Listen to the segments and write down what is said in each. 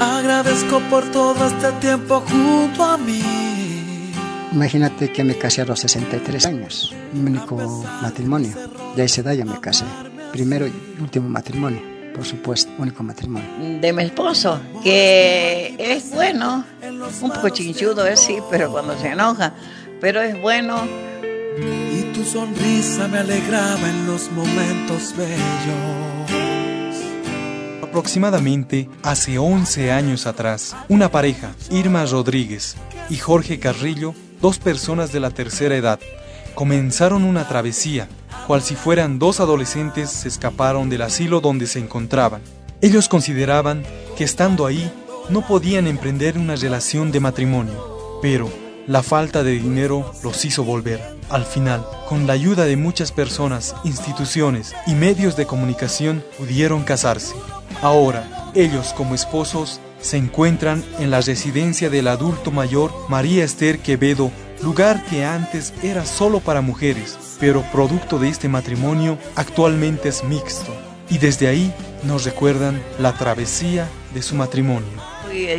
Agradezco por todo este tiempo junto a mí. Imagínate que me casé a los 63 años, mi único matrimonio. De esa edad ya me casé. Primero y último matrimonio, por supuesto, único matrimonio. De mi esposo, que es bueno, un poco chinchudo es sí, pero cuando se enoja, pero es bueno. Y tu sonrisa me alegraba en los momentos bellos. Aproximadamente hace 11 años atrás, una pareja, Irma Rodríguez y Jorge Carrillo, dos personas de la tercera edad, comenzaron una travesía, cual si fueran dos adolescentes se escaparon del asilo donde se encontraban. Ellos consideraban que estando ahí no podían emprender una relación de matrimonio, pero la falta de dinero los hizo volver. Al final, con la ayuda de muchas personas, instituciones y medios de comunicación, pudieron casarse. Ahora, ellos como esposos se encuentran en la residencia del adulto mayor María Esther Quevedo, lugar que antes era solo para mujeres, pero producto de este matrimonio actualmente es mixto. Y desde ahí nos recuerdan la travesía de su matrimonio.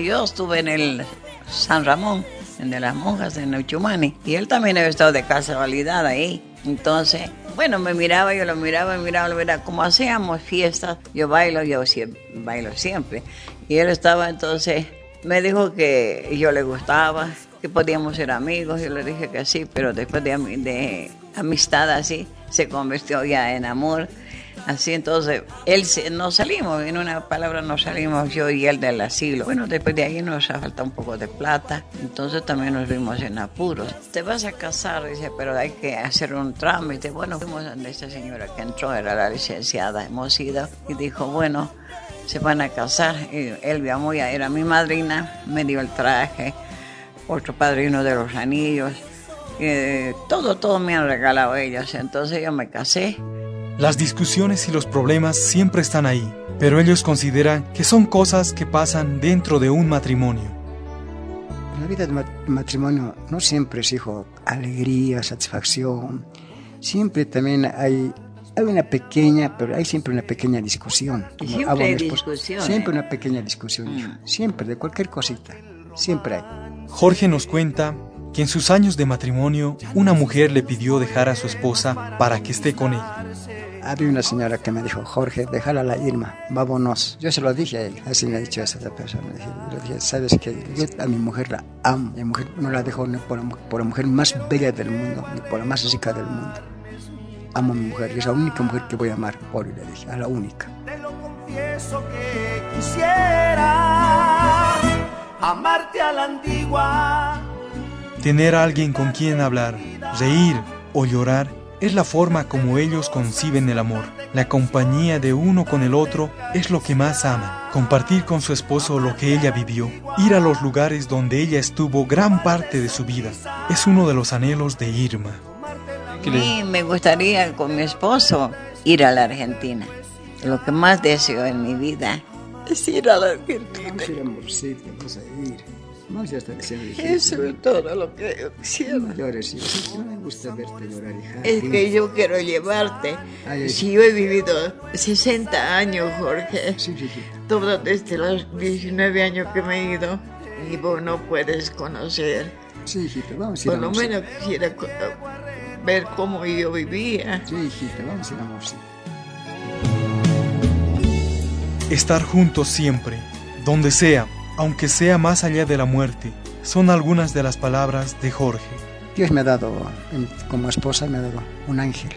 Yo estuve en el San Ramón, en de las monjas en Uchumani, y él también había estado de casualidad ahí. Entonces, bueno, me miraba, yo lo miraba, me miraba, lo miraba. Como hacíamos fiestas, yo bailo, yo siempre, bailo siempre. Y él estaba entonces, me dijo que yo le gustaba, que podíamos ser amigos. Yo le dije que sí, pero después de, de amistad así, se convirtió ya en amor. Así entonces, él nos salimos, en una palabra nos salimos yo y él del asilo. Bueno, después de ahí nos falta un poco de plata, entonces también nos vimos en apuros. Te vas a casar, dice, pero hay que hacer un trámite. Bueno, fuimos donde esta señora que entró, era la licenciada, hemos ido, y dijo, bueno, se van a casar. Y él ya era mi madrina, me dio el traje, otro padrino de los anillos. Eh, todo, todo me han regalado ellos. Entonces yo me casé. Las discusiones y los problemas siempre están ahí, pero ellos consideran que son cosas que pasan dentro de un matrimonio. La vida del matrimonio no siempre es, hijo, alegría, satisfacción. Siempre también hay, hay una pequeña, pero hay siempre una pequeña discusión. Siempre hay discusión. Siempre una pequeña discusión, mm. Siempre, de cualquier cosita. Siempre hay. Jorge nos cuenta que en sus años de matrimonio una mujer le pidió dejar a su esposa para que esté con ella. Había una señora que me dijo, Jorge, déjala a la Irma, vámonos. Yo se lo dije a él, así me ha dicho esa persona. Le dije, sabes que yo a mi mujer la amo, mi mujer no la dejo ni por, la mujer más bella del mundo, ni por la más rica del mundo. Amo a mi mujer y es la única mujer que voy a amar, por le dije, a la única. Te lo confieso que quisiera amarte a la antigua. Tener a alguien con quien hablar, reír o llorar es la forma como ellos conciben el amor. La compañía de uno con el otro es lo que más ama. Compartir con su esposo lo que ella vivió, ir a los lugares donde ella estuvo gran parte de su vida, es uno de los anhelos de Irma. A mí me gustaría con mi esposo ir a la Argentina. Lo que más deseo en mi vida es ir a la Argentina. No, ya está. Eso es todo lo que yo quisiera. No llores, hija. No me gusta verte llorar, hija. Es que yo quiero llevarte. Si yo he vivido 60 años, Jorge. Sí, sí, sí. Todo desde los 19 años que me he ido. Y vos no puedes conocer. Sí, hijita, vamos a ir Por lo menos quisiera ver cómo yo vivía. Sí, hijita, vamos a ir a Murcia. Estar juntos siempre, donde sea aunque sea más allá de la muerte, son algunas de las palabras de Jorge. Dios me ha dado, como esposa, me ha dado un ángel.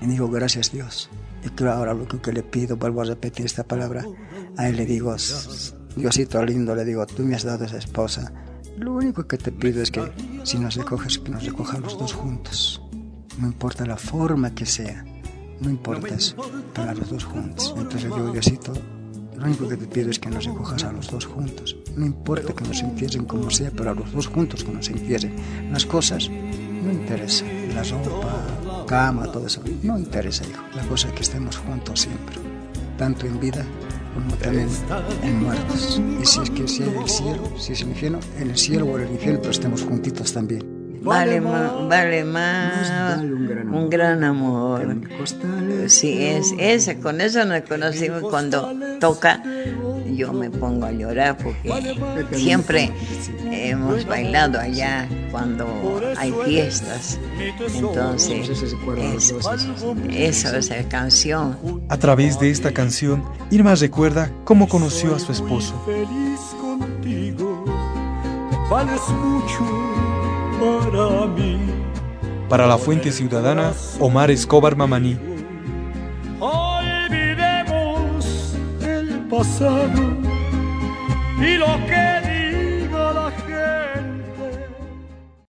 Y digo, gracias Dios. Y creo ahora lo que le pido, vuelvo a repetir esta palabra, a él le digo, Diosito lindo, le digo, tú me has dado esa esposa. Lo único que te pido es que si nos recoges, que nos recojan los dos juntos. No importa la forma que sea, no importa eso, para los dos juntos. Entonces digo, Diosito, lo único que te pido es que nos recojas a los dos juntos. No importa que nos entierren como sea, pero a los dos juntos que nos entierren. Las cosas no interesan. La ropa, cama, todo eso. No interesa, hijo. La cosa es que estemos juntos siempre. Tanto en vida como también en muertos. Y si es que si hay el cielo, si es el infierno, en el cielo o en el infierno, pero estemos juntitos también. Vale más, vale más un gran amor. Sí, es esa, con eso nos conocimos cuando toca yo me pongo a llorar porque siempre hemos bailado allá cuando hay fiestas. Entonces, eso, es esa canción. A través de esta canción, Irma recuerda cómo conoció a su esposo. Para la Fuente Ciudadana, Omar Escobar Mamaní. Olvidemos el pasado y lo que